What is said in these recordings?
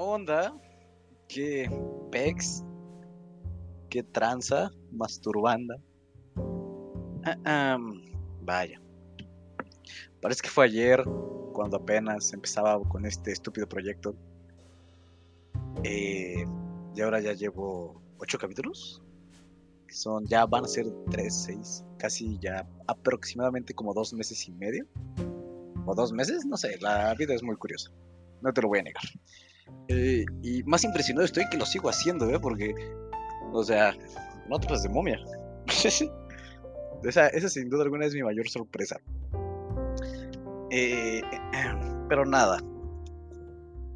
onda? ¿Qué pex? ¿Qué tranza? Masturbanda. Vaya. Parece que fue ayer cuando apenas empezaba con este estúpido proyecto. Eh, y ahora ya llevo ocho capítulos. Son, ya van a ser tres, seis, casi ya aproximadamente como dos meses y medio. O dos meses, no sé, la vida es muy curiosa. No te lo voy a negar. Eh, y más impresionado estoy que lo sigo haciendo, ¿eh? Porque, o sea, no te de momia. esa, esa sin duda alguna es mi mayor sorpresa. Eh, pero nada.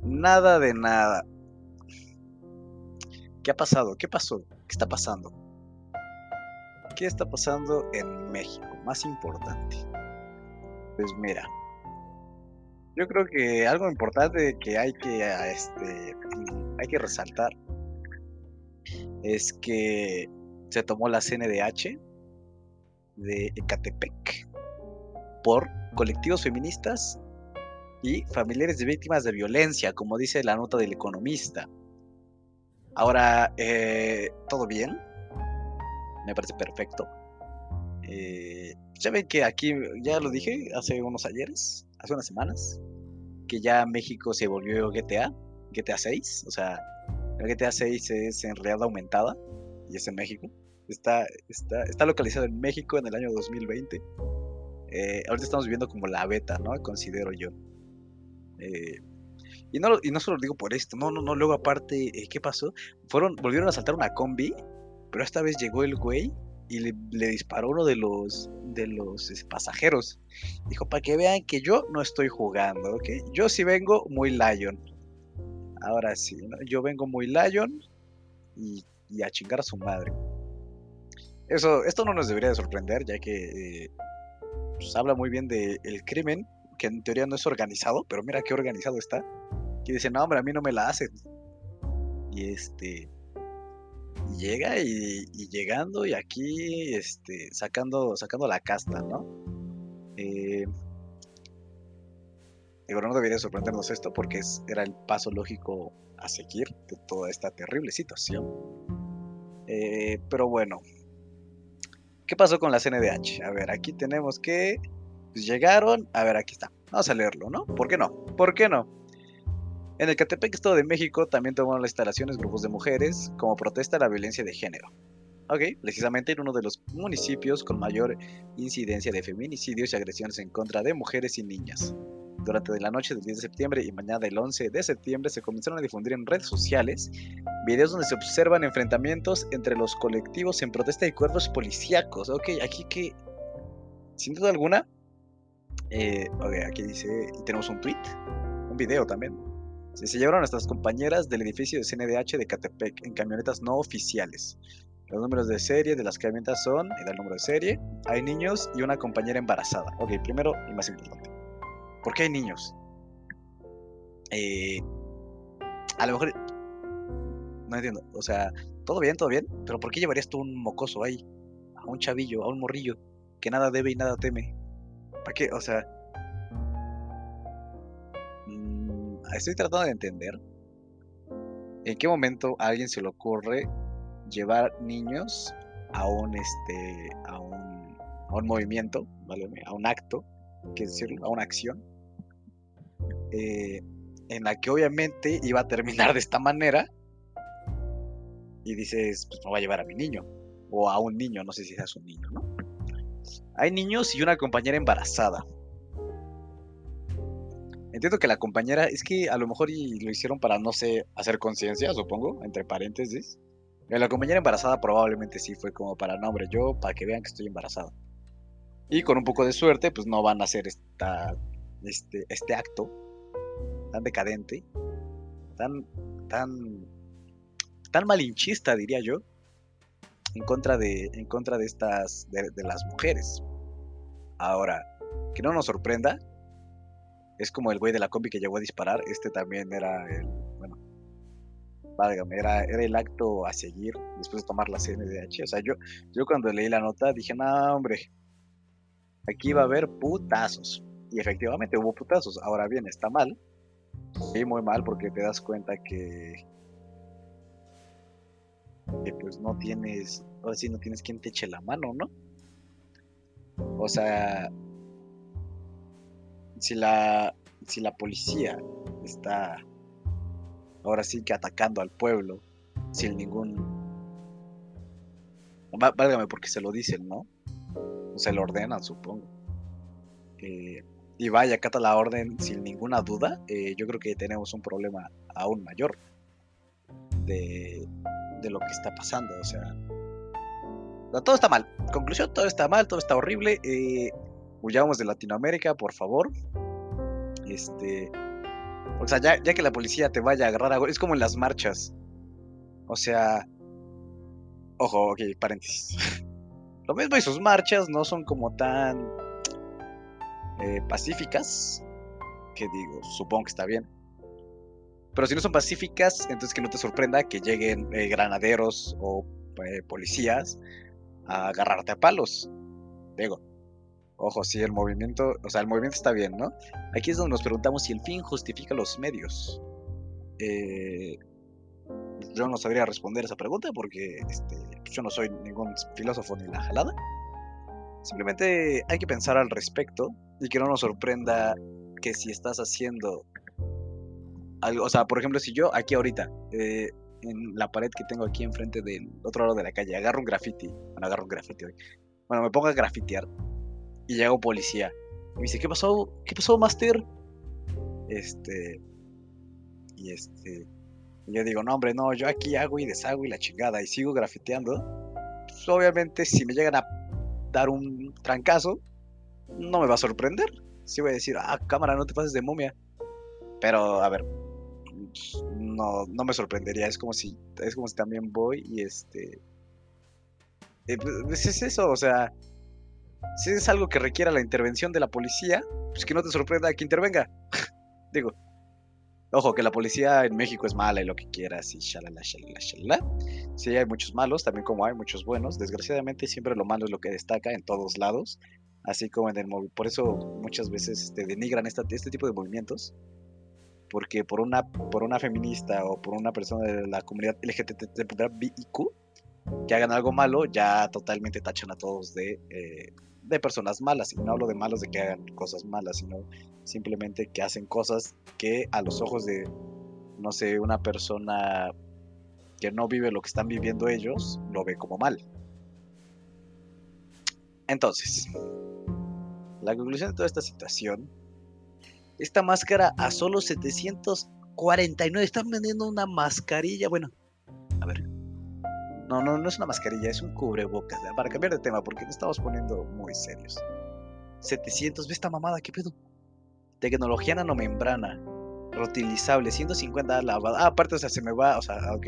Nada de nada. ¿Qué ha pasado? ¿Qué pasó? ¿Qué está pasando? ¿Qué está pasando en México? Más importante. Pues mira, yo creo que algo importante que hay que, este, hay que resaltar es que se tomó la CNDH de Ecatepec por colectivos feministas y familiares de víctimas de violencia, como dice la nota del economista. Ahora, eh, ¿todo bien? Me parece perfecto. Eh, ya que aquí, ya lo dije hace unos ayeres, hace unas semanas, que ya México se volvió GTA, GTA 6, o sea, el GTA 6 es en realidad aumentada y es en México. Está, está, está localizado en México en el año 2020. Eh, ahorita estamos viviendo como la beta, ¿no? Considero yo. Eh, y, no, y no solo lo digo por esto, no, no, no, luego aparte, eh, ¿qué pasó? Fueron, volvieron a saltar una combi, pero esta vez llegó el güey y le, disparó uno de los de los pasajeros. Dijo, para que vean que yo no estoy jugando, ¿ok? Yo sí vengo muy Lion. Ahora sí, yo vengo muy Lion y, a chingar a su madre. Eso, esto no nos debería de sorprender, ya que eh, pues, habla muy bien del crimen, que en teoría no es organizado, pero mira qué organizado está. Que dice, no, hombre, a mí no me la hacen. Y este llega y, llegando y aquí este, sacando, sacando la casta, ¿no? Eh, no debería sorprendernos esto porque era el paso lógico a seguir de toda esta terrible situación. Eh, pero bueno, ¿qué pasó con la CNDH? A ver, aquí tenemos que pues, llegaron, a ver, aquí está. Vamos a leerlo, ¿no? ¿Por qué no? ¿Por qué no? En el Catepec, Estado de México, también tomaron las instalaciones grupos de mujeres como protesta a la violencia de género. Ok, precisamente en uno de los municipios con mayor incidencia de feminicidios y agresiones en contra de mujeres y niñas. Durante la noche del 10 de septiembre y mañana del 11 de septiembre se comenzaron a difundir en redes sociales videos donde se observan enfrentamientos entre los colectivos en protesta de cuerpos policíacos. Ok, aquí que, sin duda alguna, eh, ok, aquí dice, tenemos un tweet, un video también, se llevaron a nuestras compañeras del edificio de CNDH de Catepec en camionetas no oficiales. Los números de serie de las camionetas son, y el número de serie, hay niños y una compañera embarazada. Ok, primero y más importante. ¿Por qué hay niños? Eh, a lo mejor... No entiendo. O sea, todo bien, todo bien, pero ¿por qué llevarías tú un mocoso ahí? A un chavillo, a un morrillo, que nada debe y nada teme. ¿Para qué? O sea, estoy tratando de entender en qué momento a alguien se le ocurre llevar niños a un este a un, a un movimiento, a un acto, decirlo, a una acción, eh, en la que obviamente iba a terminar de esta manera y dices, pues me voy a llevar a mi niño o a un niño, no sé si seas un niño, ¿no? Hay niños y una compañera embarazada. Entiendo que la compañera, es que a lo mejor y lo hicieron para, no sé, hacer conciencia, supongo, entre paréntesis. La compañera embarazada probablemente sí fue como para, no, yo, para que vean que estoy embarazada. Y con un poco de suerte, pues no van a hacer esta, este, este acto tan decadente, tan, tan, tan malinchista, diría yo, en contra de, en contra de estas, de, de las mujeres. Ahora, que no nos sorprenda, es como el güey de la combi que llegó a disparar. Este también era el. Bueno. Válgame, era, era el acto a seguir después de tomar la CNDH. O sea, yo, yo cuando leí la nota dije, no, hombre. Aquí va a haber putazos. Y efectivamente hubo putazos. Ahora bien, está mal Sí, muy mal porque te das cuenta que, que pues no tienes, ahora sí no tienes quien te eche la mano, ¿no? O sea, si la, si la policía está ahora sí que atacando al pueblo sin ningún... Válgame porque se lo dicen, ¿no? Se lo ordenan, supongo. Eh, y vaya, acata la orden sin ninguna duda, eh, yo creo que tenemos un problema aún mayor de, de lo que está pasando. O sea, todo está mal. Conclusión, todo está mal, todo está horrible. Eh, huyamos de Latinoamérica, por favor. Este. O sea, ya, que la policía te vaya a agarrar a... Es como en las marchas. O sea. Ojo, ok, paréntesis. Lo mismo y sus marchas no son como tan eh, pacíficas, que digo, supongo que está bien. Pero si no son pacíficas, entonces que no te sorprenda que lleguen eh, granaderos o eh, policías a agarrarte a palos. Digo, ojo, si el movimiento, o sea, el movimiento está bien, ¿no? Aquí es donde nos preguntamos si el fin justifica los medios. yo no sabría responder esa pregunta porque este, yo no soy ningún filósofo ni la jalada. Simplemente hay que pensar al respecto y que no nos sorprenda que si estás haciendo algo, o sea, por ejemplo, si yo aquí ahorita, eh, en la pared que tengo aquí enfrente del otro lado de la calle, agarro un graffiti, bueno, agarro un graffiti hoy, bueno, me pongo a grafitear y llega un policía y me dice, ¿qué pasó? ¿Qué pasó, Master? Este, y este, y yo digo, no, hombre, no, yo aquí hago y deshago y la chingada y sigo grafiteando. Pues obviamente, si me llegan a dar un trancazo, no me va a sorprender. Si voy a decir, ah, cámara, no te pases de momia. Pero, a ver, no, no me sorprendería. Es como si, es como si también voy y este. Eh, pues es eso, o sea, si es algo que requiera la intervención de la policía, pues que no te sorprenda que intervenga. Digo, Ojo, que la policía en México es mala y lo que quieras y shalala, shalala, shalala. Sí, hay muchos malos, también como hay muchos buenos. Desgraciadamente siempre lo malo es lo que destaca en todos lados, así como en el. Por eso muchas veces te denigran este tipo de movimientos, porque por una, por una feminista o por una persona de la comunidad LGTBIQ que hagan algo malo, ya totalmente tachan a todos de... Eh, de personas malas, y no hablo de malos de que hagan cosas malas, sino simplemente que hacen cosas que a los ojos de, no sé, una persona que no vive lo que están viviendo ellos, lo ve como mal. Entonces, la conclusión de toda esta situación, esta máscara a solo 749, están vendiendo una mascarilla, bueno, no, no, no es una mascarilla, es un cubrebocas. Para cambiar de tema, porque nos estamos poniendo muy serios. 700, ve esta mamada, ¿qué pedo? Tecnología nanomembrana, reutilizable, 150 lavada. Ah, aparte, o sea, se me va, o sea, ok.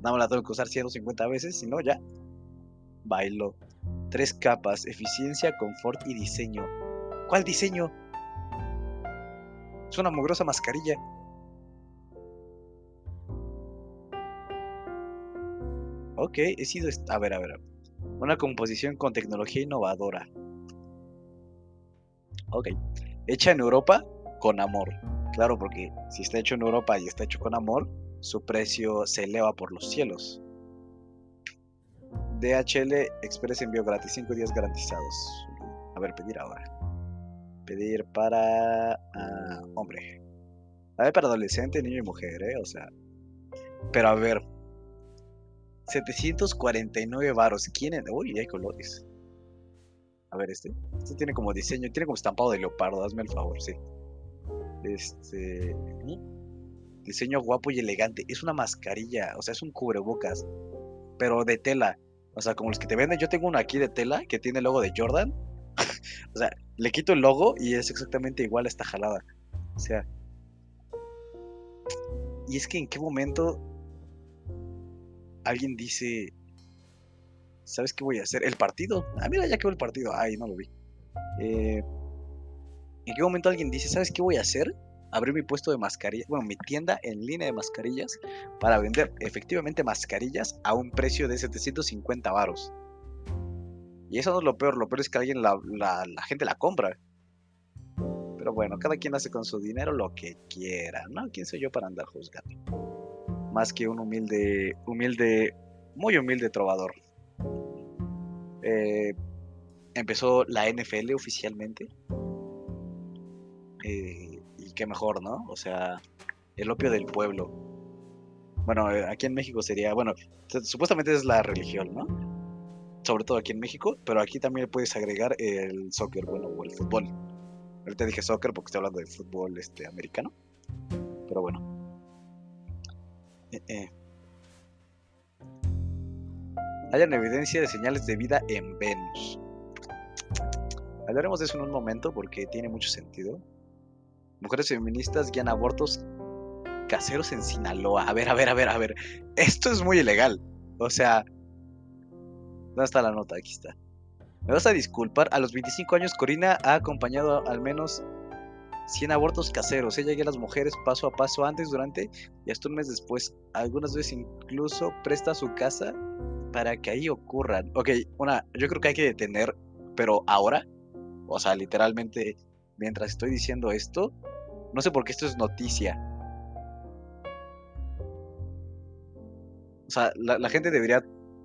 Nada más la tengo que usar 150 veces, si no, ya. Bailo. Tres capas, eficiencia, confort y diseño. ¿Cuál diseño? Es una mugrosa mascarilla. Ok, he sido... A ver, a ver. Una composición con tecnología innovadora. Ok. Hecha en Europa con amor. Claro, porque si está hecho en Europa y está hecho con amor, su precio se eleva por los cielos. DHL Express envío gratis, 5 días garantizados. A ver, pedir ahora. Pedir para... Ah, hombre. A ver, para adolescente, niño y mujer, ¿eh? O sea... Pero a ver, 749 varos. ¿Quién? Uy, hay colores. A ver, este. Este tiene como diseño, tiene como estampado de leopardo, hazme el favor, sí. Este. Diseño guapo y elegante. Es una mascarilla, o sea, es un cubrebocas, pero de tela. O sea, como los que te venden. Yo tengo uno aquí de tela que tiene el logo de Jordan. o sea, le quito el logo y es exactamente igual a esta jalada. O sea. Y es que en qué momento alguien dice, ¿sabes qué voy a hacer? El partido. Ah, mira, ya quedó el partido. Ay, no lo vi. Eh, ¿En qué momento alguien dice, ¿sabes qué voy a hacer? Abrir mi puesto de mascarillas, bueno, mi tienda en línea de mascarillas para vender efectivamente mascarillas a un precio de 750 varos. Y eso no es lo peor, lo peor es que alguien la, la, gente la compra. Pero bueno, cada quien hace con su dinero lo que quiera, ¿no? ¿Quién soy yo para andar juzgando? Más que un humilde, humilde, muy humilde trovador. Eh, empezó la NFL oficialmente. Eh, y qué mejor, ¿no? O sea, el opio del pueblo. Bueno, eh, aquí en México sería, bueno, supuestamente es la religión, ¿no? Sobre todo aquí en México, pero aquí también puedes agregar el soccer, bueno, o el fútbol. Ahorita dije soccer porque estoy hablando de fútbol este, americano. Pero bueno. Eh, eh. Hayan evidencia de señales de vida en Venus. Hablaremos de eso en un momento porque tiene mucho sentido. Mujeres feministas guían abortos caseros en Sinaloa. A ver, a ver, a ver, a ver. Esto es muy ilegal. O sea... ¿Dónde está la nota? Aquí está. Me vas a disculpar. A los 25 años Corina ha acompañado al menos 100 abortos caseros. Ella guía a las mujeres paso a paso antes, durante y hasta un mes después. Algunas veces incluso presta su casa para que ahí ocurran. Ok, una, yo creo que hay que detener, pero ahora, o sea, literalmente, mientras estoy diciendo esto, no sé por qué esto es noticia. O sea, la, gente debería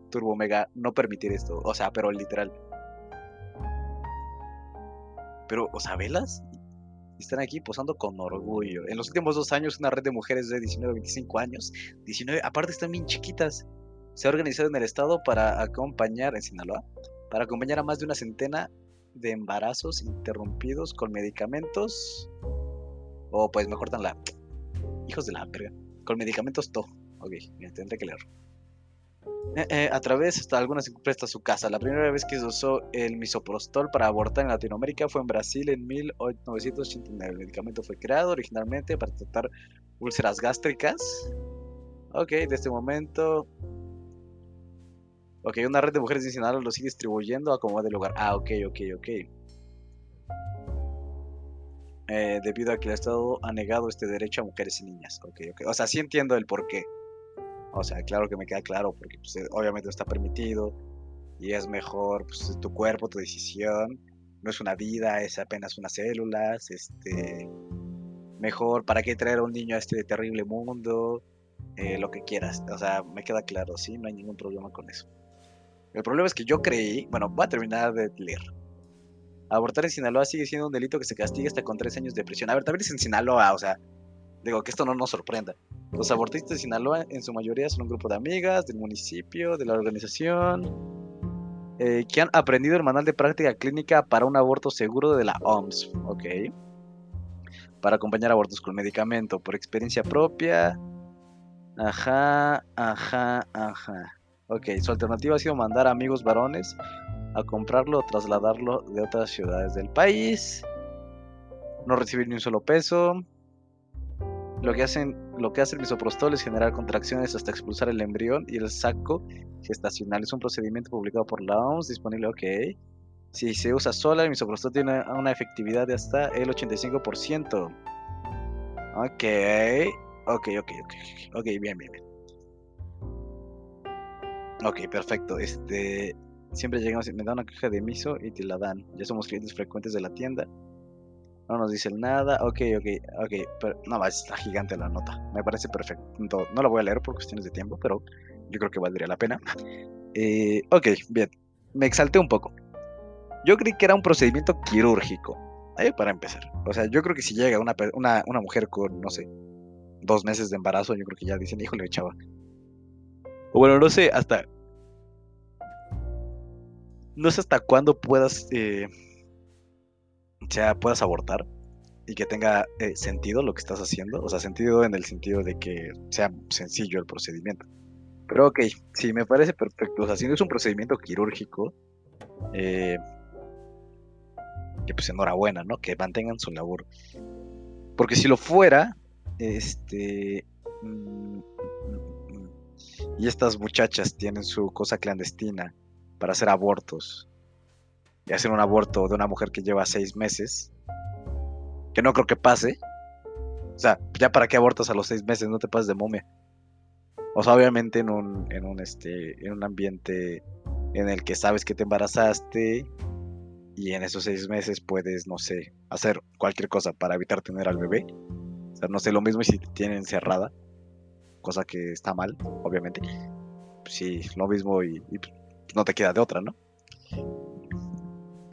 Turbo Mega no permitir esto. O sea, pero literal. Pero, o sea, velas están aquí posando con orgullo. En los últimos dos años, una red de mujeres de 19 a 25 años, 19, aparte están bien chiquitas, se ha organizado en el estado para acompañar, en Sinaloa, para acompañar a más de una centena de embarazos interrumpidos con medicamentos. O pues me cortan la. Hijos de la verga. Con medicamentos to. Ok, tendré que leer. Eh, eh, a través hasta algunas presta su casa. La primera vez que se usó el misoprostol para abortar en Latinoamérica fue en Brasil en 1989. El medicamento fue creado originalmente para tratar úlceras gástricas. Ok, de este momento. Ok, una red de mujeres de lo sigue distribuyendo a como de lugar. Ah, ok, ok, ok. Eh, debido a que el Estado ha negado este derecho a mujeres y niñas. Ok, ok. O sea, sí entiendo el porqué. O sea, claro que me queda claro, porque pues, eh, obviamente está permitido y es mejor pues, tu cuerpo, tu decisión. No es una vida, es apenas unas células. Este, mejor, ¿para qué traer a un niño a este terrible mundo? Eh, lo que quieras. O sea, me queda claro, sí, no hay ningún problema con eso. El problema es que yo creí, bueno, voy a terminar de leer. Abortar en Sinaloa sigue siendo un delito que se castiga hasta con tres años de prisión. A ver, también es en Sinaloa, o sea, digo que esto no nos sorprenda. Los abortistas de Sinaloa en su mayoría son un grupo de amigas del municipio, de la organización, eh, que han aprendido el manual de práctica clínica para un aborto seguro de la OMS, ¿ok? Para acompañar abortos con medicamento por experiencia propia. Ajá, ajá, ajá. Ok, su alternativa ha sido mandar a amigos varones a comprarlo o trasladarlo de otras ciudades del país. No recibir ni un solo peso. Lo que, hacen, lo que hace el misoprostol es generar contracciones hasta expulsar el embrión y el saco gestacional. Es un procedimiento publicado por la OMS, disponible, ok. Si se usa sola, el misoprostol tiene una efectividad de hasta el 85%. Ok, ok, ok, ok, ok, bien, bien, bien. Ok, perfecto. Este, siempre llegamos y me da una caja de miso y te la dan. Ya somos clientes frecuentes de la tienda. No nos dicen nada. Ok, ok, ok. Pero, no, está gigante la nota. Me parece perfecto. No la voy a leer por cuestiones de tiempo, pero yo creo que valdría la pena. Eh, ok, bien. Me exalté un poco. Yo creí que era un procedimiento quirúrgico. Ahí para empezar. O sea, yo creo que si llega una, una, una mujer con, no sé, dos meses de embarazo, yo creo que ya dicen, híjole, chava. O bueno, no sé, hasta. No sé hasta cuándo puedas. Eh, sea, puedas abortar y que tenga eh, sentido lo que estás haciendo. O sea, sentido en el sentido de que sea sencillo el procedimiento. Pero ok, sí, me parece perfecto. O sea, si no es un procedimiento quirúrgico, eh, que pues enhorabuena, ¿no? Que mantengan su labor. Porque si lo fuera, este... Mm, mm, mm, y estas muchachas tienen su cosa clandestina para hacer abortos y hacer un aborto de una mujer que lleva seis meses, que no creo que pase. O sea, ya para qué abortas a los seis meses, no te pases de momia. O sea, obviamente en un, en un, este, en un ambiente en el que sabes que te embarazaste y en esos seis meses puedes, no sé, hacer cualquier cosa para evitar tener al bebé. O sea, no sé, lo mismo si te tienen encerrada, cosa que está mal, obviamente. Pues sí, lo mismo y, pues, no te queda de otra, ¿no?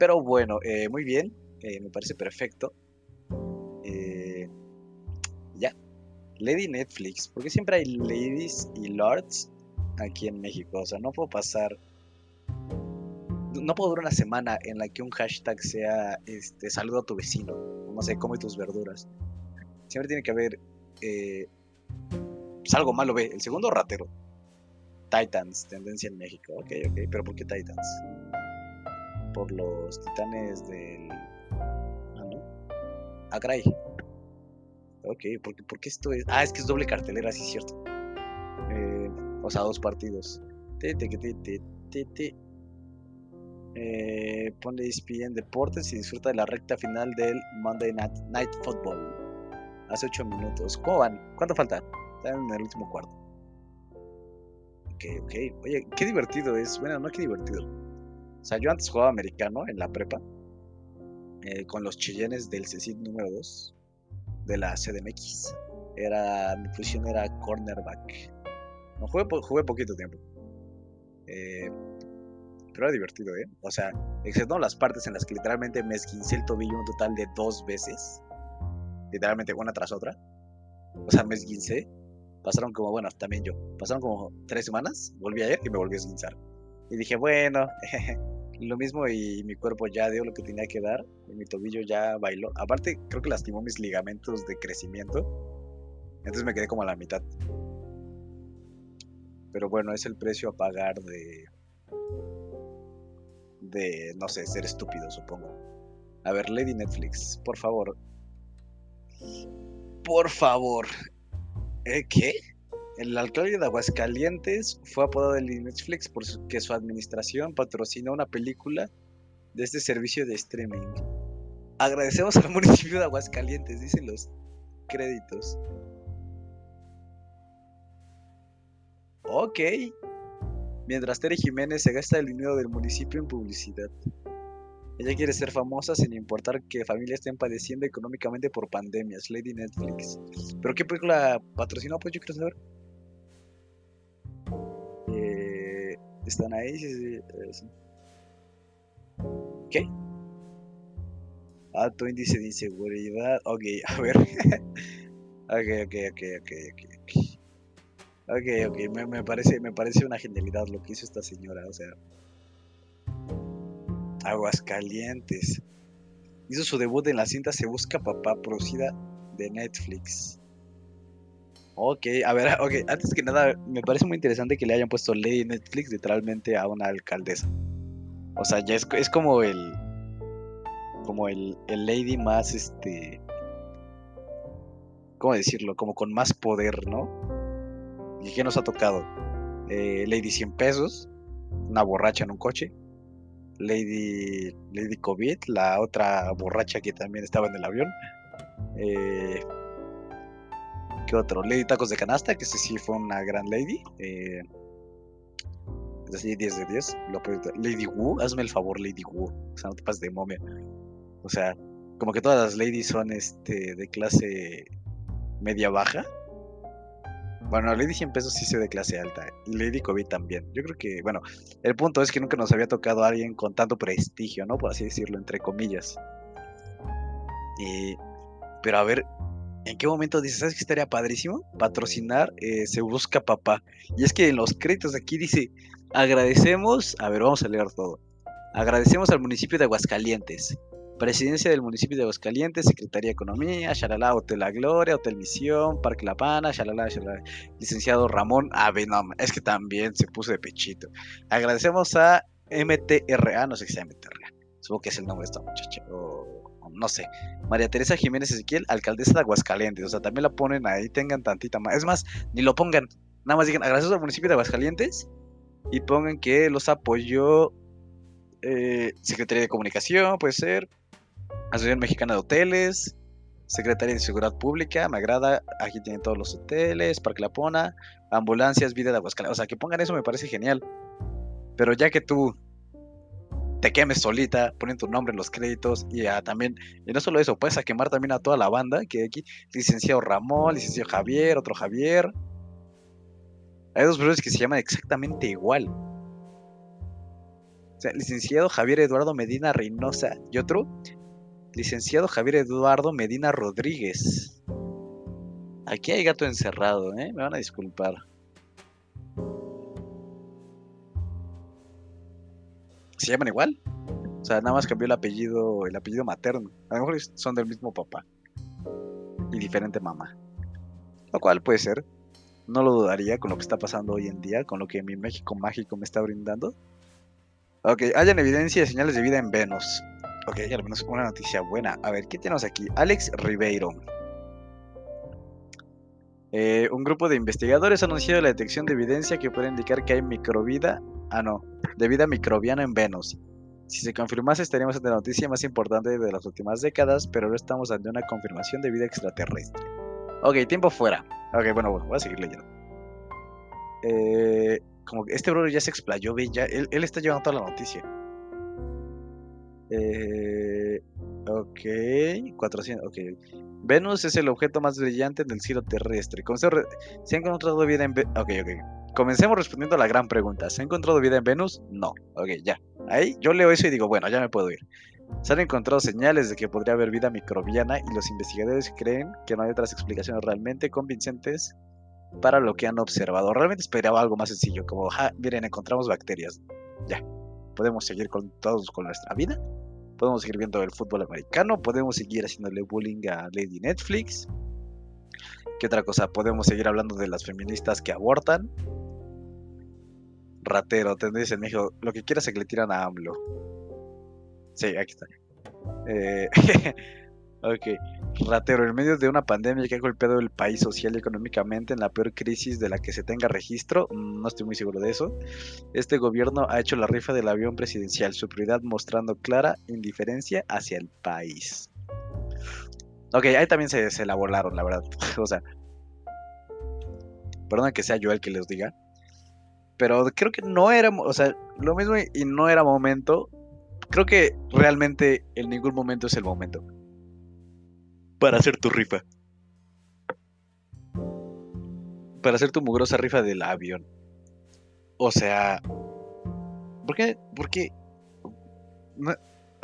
Pero bueno, eh, muy bien, eh, me parece perfecto. Eh, ya, Lady Netflix, porque siempre hay ladies y lords aquí en México, o sea, no puedo pasar no puedo durar una semana en la que un hashtag sea este saludo a tu vecino, no sé, come tus verduras. Siempre tiene que haber eh, pues algo malo, ve. El segundo ratero. Titans, tendencia en México. Ok, ok, pero ¿por qué Titans? Por los titanes del. Ah, no. Agray. Ok, porque, porque esto es. Ah, es que es doble cartelera, sí es cierto. Eh, o sea, dos partidos. Te, te, te, te. Eh, ponle ESPN Deportes y disfruta de la recta final del Monday Night, Football. Hace 8 minutos. ¿Cómo van? ¿Cuánto falta? Están en el último cuarto. Ok, ok. Oye, qué divertido es. Bueno, no qué divertido. O sea, yo antes jugaba americano en la prepa. Eh, con los chillenes del CECID número 2 de la CDMX. Era, mi posición era cornerback. Jugué, poquito tiempo. Eh, pero era divertido, ¿eh? O sea, excepto las partes en las que literalmente me esquincé el tobillo un total de dos veces. Literalmente una tras otra. O sea, me esquincé. Pasaron como, bueno, también yo. Pasaron como tres semanas. Volví a ir y me volví a esguinzar. Y dije, bueno, lo mismo y mi cuerpo ya dio lo que tenía que dar. Y mi tobillo ya bailó. Aparte, creo que lastimó mis ligamentos de crecimiento. Entonces me quedé como a la mitad. Pero bueno, es el precio a pagar de de, no sé, ser estúpido, supongo. A ver, Lady Netflix, por favor. Por favor. ¿Eh, ¿Qué? El alcalde de Aguascalientes fue apodado de Netflix porque su administración patrocinó una película de este servicio de streaming. Agradecemos al municipio de Aguascalientes, dicen los créditos. Ok, mientras Tere Jiménez se gasta el dinero del municipio en publicidad. Ella quiere ser famosa sin importar que familias estén padeciendo económicamente por pandemias. Lady Netflix. ¿Pero qué película patrocinó? Pues yo quiero saber. ¿Están ahí? Sí, sí, ¿Qué? Alto índice de inseguridad. Ok, a ver. ok, ok, ok, ok, ok. Ok, ok, me, parece, me parece una genialidad lo que hizo esta señora, o sea. Aguascalientes. Hizo su debut en la cinta Se Busca Papá, producida de Netflix. Ok, a ver, ok, antes que nada, me parece muy interesante que le hayan puesto Lady Netflix literalmente a una alcaldesa. O sea, ya es, es como el. Como el, el Lady más, este. ¿Cómo decirlo? Como con más poder, ¿no? ¿Y qué nos ha tocado? Eh, Lady 100 pesos, una borracha en un coche. Lady, Lady COVID, la otra borracha que también estaba en el avión. Eh, ¿Qué otro? Lady Tacos de Canasta, que ese sí fue una gran lady. Eh, es así, 10 de 10. Lady Wu, hazme el favor, Lady Wu. O sea, no te pases de momia. O sea, como que todas las ladies son este de clase media baja. Bueno, Lady 100 pesos sí se de clase alta. Lady COVID también. Yo creo que, bueno, el punto es que nunca nos había tocado a alguien con tanto prestigio, ¿no? Por así decirlo, entre comillas. Y, pero a ver, ¿en qué momento dices, ¿sabes qué estaría padrísimo? Patrocinar eh, Se Busca Papá. Y es que en los créditos aquí dice, agradecemos, a ver, vamos a leer todo. Agradecemos al municipio de Aguascalientes Presidencia del municipio de Aguascalientes, Secretaría de Economía, Shalala, Hotel La Gloria, Hotel Misión, Parque La Pana, Shalala, Shalala. Licenciado Ramón Ave, no, es que también se puso de pechito. Agradecemos a MTRA, no sé qué sea MTRA, supongo que es el nombre de esta muchacha, o, no sé. María Teresa Jiménez Ezequiel, alcaldesa de Aguascalientes, o sea, también la ponen ahí, tengan tantita más. Es más, ni lo pongan, nada más digan, agradecemos al municipio de Aguascalientes y pongan que los apoyó eh, Secretaría de Comunicación, puede ser, Asociación Mexicana de Hoteles, Secretaría de Seguridad Pública, me agrada, aquí tienen todos los hoteles, Parque La Pona, ambulancias, vida de Aguascalientes, o sea, que pongan eso me parece genial. Pero ya que tú te quemes solita, ponen tu nombre en los créditos y también, y no solo eso, puedes quemar también a toda la banda, que aquí, licenciado Ramón, licenciado Javier, otro Javier. Hay dos brothers que se llaman exactamente igual. O sea, licenciado Javier Eduardo Medina Reynosa y otro, licenciado Javier Eduardo Medina Rodríguez. Aquí hay gato encerrado, ¿eh? Me van a disculpar. ¿Se llaman igual? O sea, nada más cambió el apellido, el apellido materno. A lo mejor son del mismo papá. Y diferente mamá. Lo cual puede ser. No lo dudaría con lo que está pasando hoy en día, con lo que mi México mágico me está brindando. Ok, hayan evidencia de señales de vida en Venus. Ok, al menos una noticia buena. A ver, ¿qué tenemos aquí? Alex Ribeiro. Eh, un grupo de investigadores ha anunciado la detección de evidencia que puede indicar que hay microvida. Ah, no de vida microbiana en Venus. Si se confirmase estaríamos ante la noticia más importante de las últimas décadas, pero ahora estamos ante una confirmación de vida extraterrestre. Ok, tiempo fuera. Ok, bueno, bueno, voy a seguir leyendo. Eh, como que este bro ya se explayó bien, ya, él, está llevando toda la noticia. Eh, ok, 400, ok. Venus es el objeto más brillante del cielo terrestre. se, ha encontrado vida en... Ok, ok. Comencemos respondiendo a la gran pregunta. ¿Se ha encontrado vida en Venus? No. Ok, ya. Ahí yo leo eso y digo, bueno, ya me puedo ir. Se han encontrado señales de que podría haber vida microbiana y los investigadores creen que no hay otras explicaciones realmente convincentes para lo que han observado. Realmente esperaba algo más sencillo, como, miren, encontramos bacterias. Ya. Podemos seguir con todos con nuestra vida. Podemos seguir viendo el fútbol americano. Podemos seguir haciéndole bullying a Lady Netflix. ¿Qué otra cosa? Podemos seguir hablando de las feministas que abortan ratero, te dicen, mijo, lo que quieras es que le tiran a AMLO. Sí, aquí está. Eh, ok, ratero, en medio de una pandemia que ha golpeado el país social y económicamente en la peor crisis de la que se tenga registro, mm, no estoy muy seguro de eso, este gobierno ha hecho la rifa del avión presidencial, su prioridad mostrando clara indiferencia hacia el país. Ok, ahí también se, se la volaron, la verdad. o sea, perdón que sea yo el que les diga, pero creo que no era, o sea, lo mismo y no era momento. Creo que realmente en ningún momento es el momento para hacer tu rifa. Para hacer tu mugrosa rifa del avión. O sea, ¿por qué? ¿Por qué?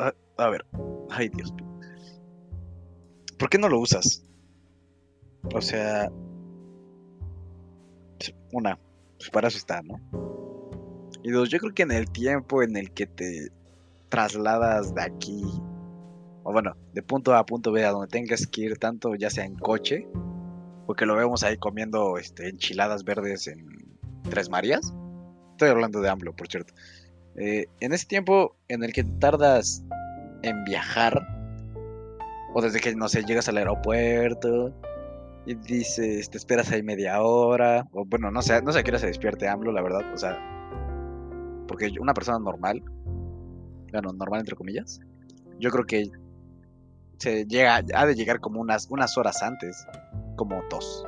a, a ver, ay Dios. ¿Por qué no lo usas? O sea, una, pues para eso está, ¿no? Y dos, yo creo que en el tiempo en el que te trasladas de aquí, bueno, de punto A a punto B, a donde tengas que ir tanto, ya sea en coche, porque lo vemos ahí comiendo este, enchiladas verdes en Tres Marías. Estoy hablando de AMLO, por cierto. Eh, en ese tiempo en el que tardas en viajar, o desde que, no sé, llegas al aeropuerto, y dices, te esperas ahí media hora, o bueno, no sé, no sé a qué se despierte AMLO, la verdad, o sea, porque una persona normal, bueno, normal entre comillas, yo creo que se llega, ha de llegar como unas, unas horas antes, como dos.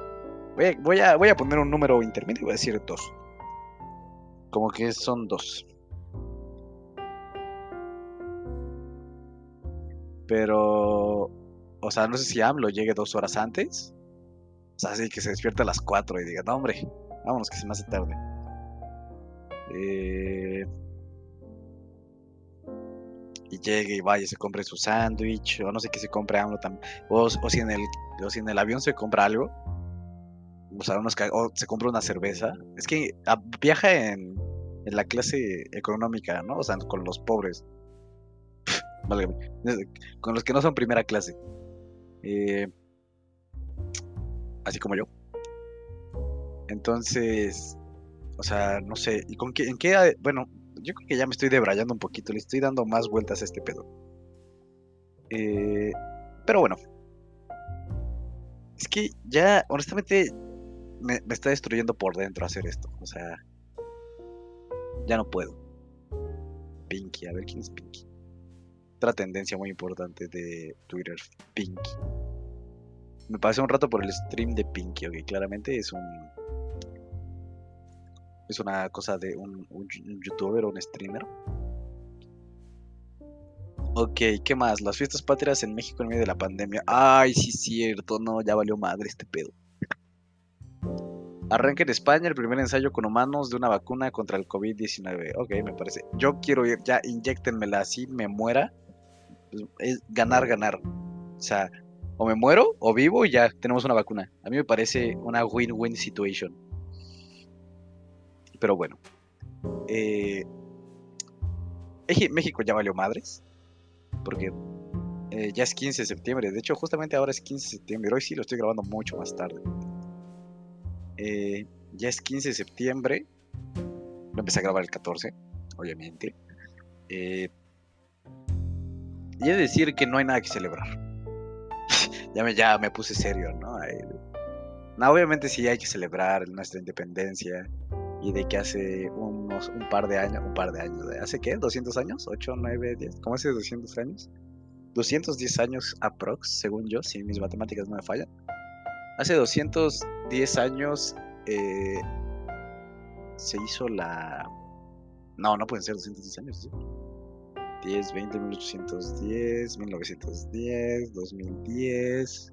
Voy a, voy a, poner un número intermedio y voy a decir dos. Como que son dos. Pero, o sea, no sé si AMLO llegue dos horas antes así que se despierta a las 4 y diga, no, hombre, vámonos que se me hace tarde. Eh, y llegue y vaya, se compre su sándwich, o no sé qué se compre AMLO también. O, si en el, o si en el avión se compra algo, o, sea, o se compra una cerveza. Es que ah, viaja en, en la clase económica, ¿no? O sea, con los pobres. con los que no son primera clase. Eh, así como yo. Entonces, o sea, no sé, ¿y con qué, en qué, bueno, yo creo que ya me estoy debrayando un poquito, le estoy dando más vueltas a este pedo. Eh, pero bueno, es que ya, honestamente, me, está destruyendo por dentro hacer esto, o sea, ya no puedo. Pinky, a ver quién es Pinky. Otra tendencia muy importante de Twitter, Pinky. Me pasé un rato por el stream de Pinky, ok, claramente es un. Es una cosa de un, youtuber o un streamer. Ok, ¿qué más? Las fiestas patrias en México en medio de la pandemia. Ay, sí, cierto, no, ya valió madre este pedo. Arranca en España el primer ensayo con humanos de una vacuna contra el COVID-19. Ok, me parece. Yo quiero ir, ya, inyectenmela así, me muera. Pues, es ganar, ganar. O sea, o me muero o vivo y ya tenemos una vacuna. A mí me parece una win-win situation. Pero bueno. Eh, México ya valió madres. Porque eh, ya es 15 de septiembre. De hecho, justamente ahora es 15 de septiembre. Hoy sí lo estoy grabando mucho más tarde. Eh, ya es 15 de septiembre. Lo empecé a grabar el 14, obviamente. Eh, y de decir que no hay nada que celebrar. ya, me, ya me puse serio, ¿no? no, obviamente sí hay que celebrar nuestra independencia y de que hace unos un par de años, un par de años, ¿hace qué? ¿200 años? ¿8, 9, 10? ¿Cómo hace 200 años? 210 años aprox, según yo, si mis matemáticas no me fallan. Hace 210 años eh, se hizo la... No, no pueden ser 210 años. 10, 20, 1810, 1910, 2010.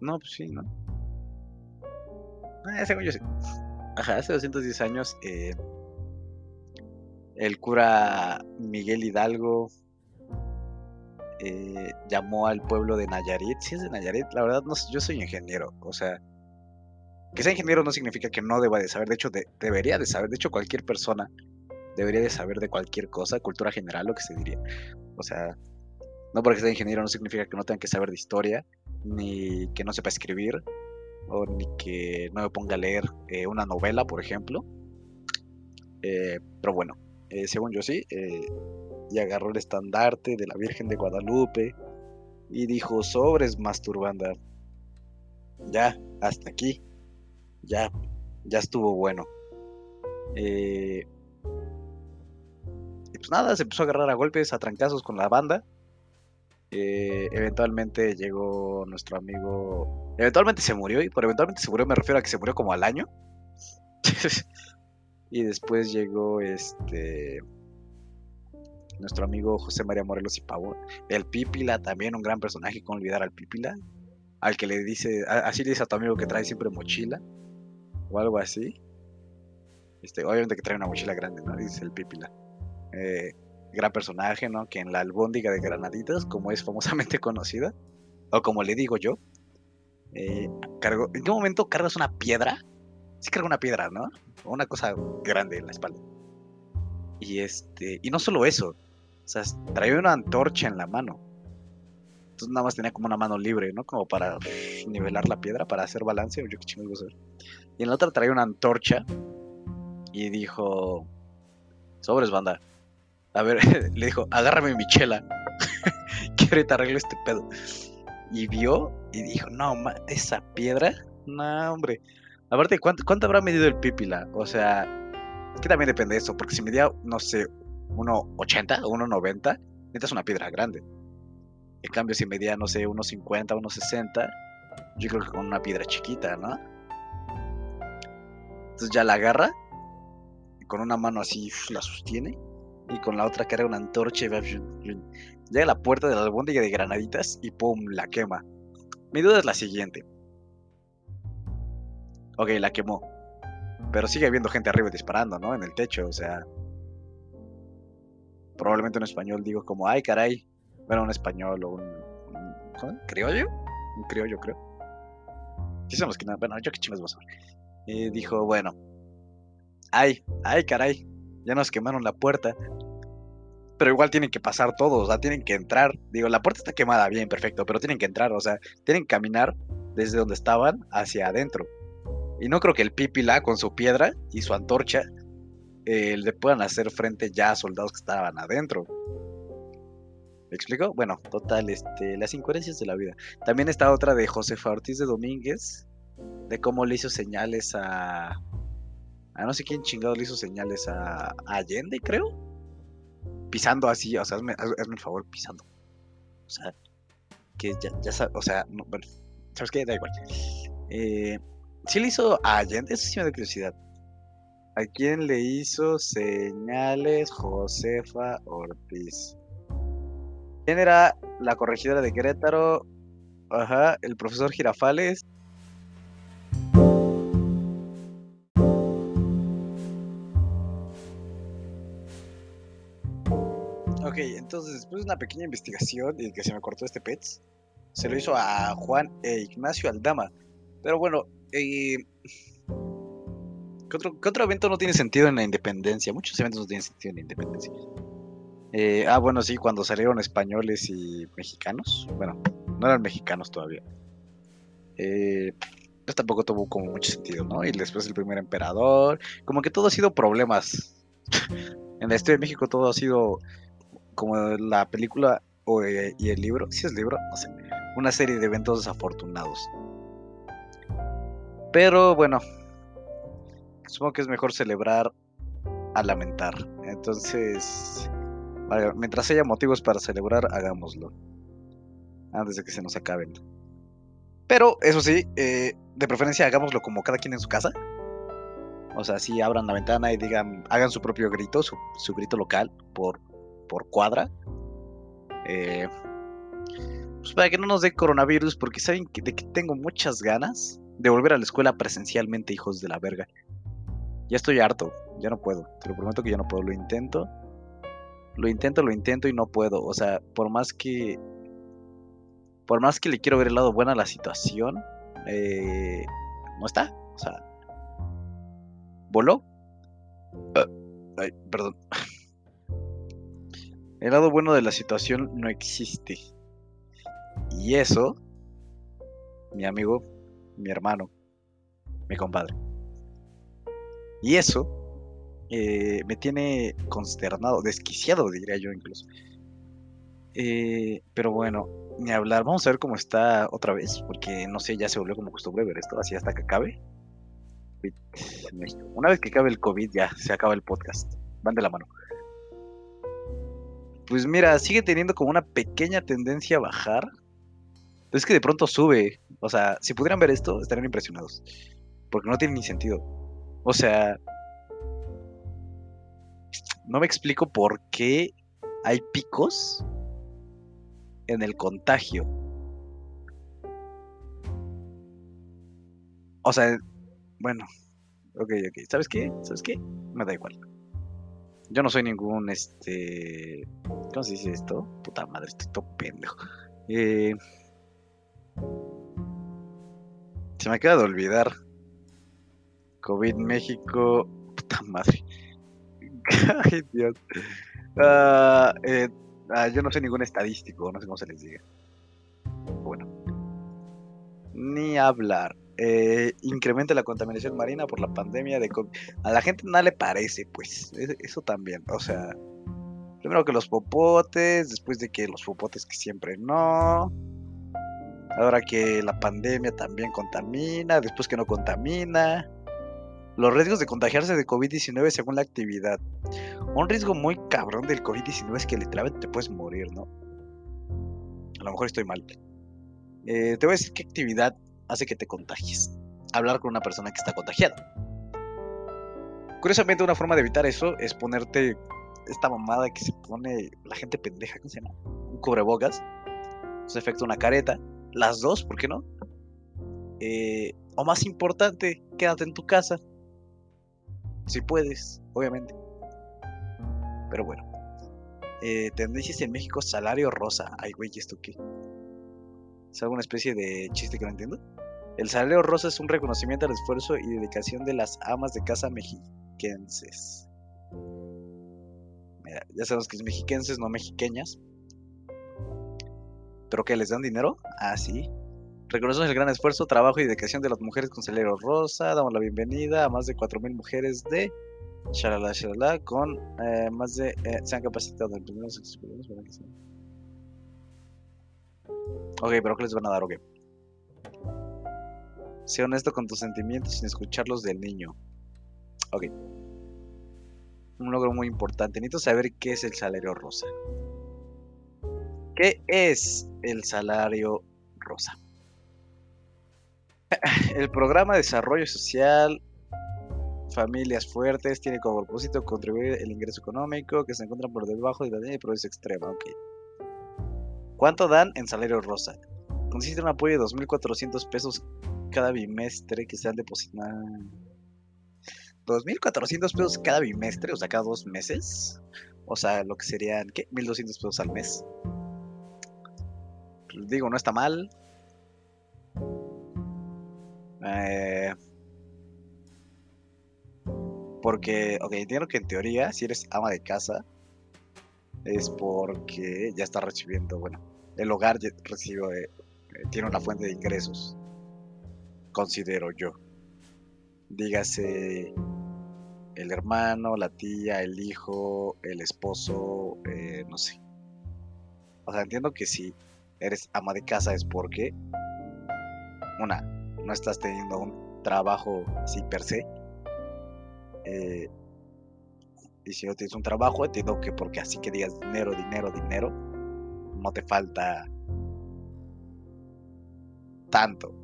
No, pues sí, ¿no? Sí. Ajá, hace 210 años eh, el cura Miguel Hidalgo eh, llamó al pueblo de Nayarit. Si es de Nayarit, la verdad, no, yo soy ingeniero. O sea, que sea ingeniero no significa que no deba de saber. De hecho, debería de saber. De hecho, cualquier persona debería de saber de cualquier cosa, cultura general, lo que se diría. O sea, no porque sea ingeniero no significa que no tenga que saber de historia, ni que no sepa escribir, o ni que no me ponga a leer eh, una novela, por ejemplo. Eh, pero bueno, según yo sí, y agarró el estandarte de la Virgen de Guadalupe y dijo, sobres masturbanda. Ya, hasta aquí. Ya, ya estuvo bueno. Eh, y pues nada, se empezó a agarrar a golpes, a trancazos con la banda. Eh, eventualmente llegó nuestro amigo. Eventualmente se murió, y por eventualmente se murió me refiero a que se murió como al año. y después llegó este nuestro amigo José María Morelos y Pavón. El Pípila, también un gran personaje, con olvidar al Pípila. Al que le dice, así le dice a tu amigo que trae siempre mochila, o algo así. Este, obviamente que trae una mochila grande, ¿no? Dice el Pípila. Eh, gran personaje, ¿no? Que en la albóndiga de Granaditas, como es famosamente conocida, o como le digo yo, eh, cargo, ¿en qué momento cargas una piedra? Sí carga una piedra, ¿no? Una cosa grande en la espalda. Y este, y no solo eso, o sea, traía una antorcha en la mano. Entonces nada más tenía como una mano libre, ¿no? Como para nivelar la piedra, para hacer balance, o yo qué chingados a Y en la otra traía una antorcha y dijo, sobres banda. A ver, le dijo, agárrame mi chela. que ahorita arreglo este pedo. Y vio y dijo, no, esa piedra, no, hombre. Aparte, ¿cuánto, ¿cuánto habrá medido el pípila? O sea, es que también depende de eso, porque si medía, no sé, 1,80 o 1,90, necesitas una piedra grande. En cambio, si medía, no sé, 1,50, 1,60, yo creo que con una piedra chiquita, ¿no? Entonces ya la agarra, y con una mano así la sostiene, y con la otra carga una antorcha y llega a la puerta de la albóndiga de granaditas y ¡pum! la quema. Mi duda es la siguiente. Ok, la quemó. Pero sigue habiendo gente arriba disparando, ¿no? En el techo, o sea probablemente un español digo como, ay caray, bueno, un español o un, un criollo, un criollo creo. Sí somos que bueno, yo qué chingos vamos a ver. dijo, bueno, ay, ay caray, ya nos quemaron la puerta. Pero igual tienen que pasar todos, o sea, tienen que entrar. Digo, la puerta está quemada, bien, perfecto, pero tienen que entrar, o sea, tienen que caminar desde donde estaban hacia adentro. Y no creo que el Pipila con su piedra y su antorcha eh, le puedan hacer frente ya a soldados que estaban adentro. ¿Me explico? Bueno, total, este, las incoherencias de la vida. También está otra de José Ortiz de Domínguez, de cómo le hizo señales a. A no sé quién chingado le hizo señales a, Allende, creo. Pisando así, o sea, hazme, hazme el favor, pisando. O sea, que ya, ya o sea, bueno, ¿sabes qué? Da igual. Eh, sí le hizo a Allende, eso sí me da curiosidad. ¿A quién le hizo señales Josefa Ortiz? ¿Quién era la corregidora de Querétaro? Ajá, el profesor Girafales. Ok, entonces después de una pequeña investigación y que se me cortó este PETS, se lo hizo a Juan e Ignacio Aldama. Pero bueno, eh, ¿qué, otro, ¿qué otro evento no tiene sentido en la independencia? Muchos eventos no tienen sentido en la independencia. Eh, ah, bueno, sí, cuando salieron españoles y mexicanos. Bueno, no eran mexicanos todavía. Eh, pues tampoco tuvo como mucho sentido, ¿no? Y después el primer emperador. Como que todo ha sido problemas. en la historia de México todo ha sido como la película o, eh, y el libro. Si es libro, no sé. Una serie de eventos desafortunados. Pero bueno, supongo que es mejor celebrar a lamentar. Entonces, mientras haya motivos para celebrar, hagámoslo. Antes de que se nos acaben. Pero, eso sí, eh, de preferencia hagámoslo como cada quien en su casa. O sea, si abran la ventana y digan, hagan su propio grito, su, grito local por, por cuadra. Eh, pues para que no nos dé coronavirus, porque saben que, de que tengo muchas ganas de volver a la escuela presencialmente, hijos de la verga. Ya estoy harto, ya no puedo. Te lo prometo que ya no puedo. Lo intento, lo intento, lo intento y no puedo. O sea, por más que. Por más que le quiero ver el lado bueno a la situación, eh, no está. O sea, voló. Ah, ay, perdón. El lado bueno de la situación no existe. Y eso, mi amigo, mi hermano, mi compadre. Y eso eh, me tiene consternado, desquiciado, diría yo incluso. Eh, pero bueno, ni hablar. Vamos a ver cómo está otra vez, porque no sé, ya se volvió como costumbre ver esto, así hasta que acabe. Una vez que acabe el COVID, ya se acaba el podcast. Van de la mano. Pues mira, sigue teniendo como una pequeña tendencia a bajar. es que de pronto sube. O sea, si pudieran ver esto, estarían impresionados. Porque no tiene ni sentido. O sea, no me explico por qué hay picos en el contagio. O sea, bueno, ok, ok. ¿Sabes qué? ¿Sabes qué? Me da igual. Yo no soy ningún, este... ¿Cómo se dice esto? Puta madre, estoy todo pendejo. Eh... Se me acaba de olvidar. COVID México. Puta madre. Ay, Dios. Ah, eh, ah, yo no soy ningún estadístico, no sé cómo se les diga. Bueno. Ni hablar. Eh, incrementa la contaminación marina por la pandemia de COVID. A la gente no le parece, pues. Eso también. O sea, primero que los popotes, después de que los popotes que siempre no. Ahora que la pandemia también contamina, después que no contamina. Los riesgos de contagiarse de COVID-19 según la actividad. Un riesgo muy cabrón del COVID-19 es que literalmente te puedes morir, ¿no? A lo mejor estoy mal. Eh, te voy a decir qué actividad hace que te contagies. Hablar con una persona que está contagiada. Curiosamente, una forma de evitar eso es ponerte esta mamada que se pone la gente pendeja, ¿cómo se llama? Un cubrebocas. Se efecto una careta. Las dos, ¿por qué no? Eh, o más importante, quédate en tu casa. Si puedes, obviamente. Pero bueno. Eh, tendencias en México, salario rosa. Ay, güey, ¿esto qué? ¿Es alguna especie de chiste que no entiendo? El salario rosa es un reconocimiento al esfuerzo y dedicación de las amas de casa mexiquenses. Ya sabemos que es mexiquenses, no mexiqueñas. ¿Pero que les dan dinero? Ah, sí. Reconocemos el gran esfuerzo, trabajo y dedicación de las mujeres con salario rosa. Damos la bienvenida a más de 4.000 mujeres de Shalala Shalala con eh, más de... Eh, se han capacitado en primeros Ok, pero ¿qué les van a dar? Ok. Sé honesto con tus sentimientos sin escucharlos del niño. Ok. Un logro muy importante. Necesito saber qué es el salario rosa. ¿Qué es el salario rosa? El programa de desarrollo social familias fuertes, tiene como propósito contribuir el ingreso económico que se encuentra por debajo de la línea de pobreza extrema. Ok. ¿Cuánto dan en salario rosa? Consiste en un apoyo de 2.400 pesos cada bimestre que sean depositados. 2.400 pesos cada bimestre, o sea, cada dos meses. O sea, lo que serían, ¿qué? 1.200 pesos al mes. Pues, digo, no está mal. Eh, porque, ok, entiendo que en teoría, si eres ama de casa, es porque ya está recibiendo, bueno, el hogar recibe, eh, tiene una fuente de ingresos, considero yo. Dígase el hermano, la tía, el hijo, el esposo, eh, no sé. O sea, entiendo que si eres ama de casa es porque, una, no estás teniendo un trabajo así per se. Eh, y si no tienes un trabajo, entiendo que porque así que digas dinero, dinero, dinero, no te falta tanto.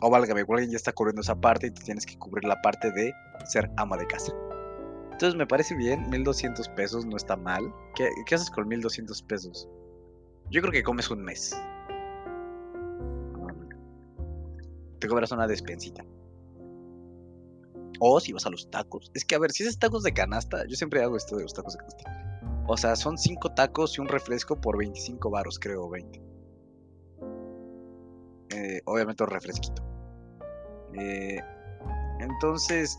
O válgame, alguien ya está cubriendo esa parte y tú tienes que cubrir la parte de ser ama de casa. Entonces me parece bien, 1200 pesos no está mal. ¿Qué, qué haces con 1200 pesos? Yo creo que comes un mes. Te cobras una despensita. O si vas a los tacos. Es que, a ver, si es tacos de canasta, yo siempre hago esto de los tacos de canasta. O sea, son 5 tacos y un refresco por 25 varos, creo, 20. Eh, obviamente un refresquito. Eh, entonces,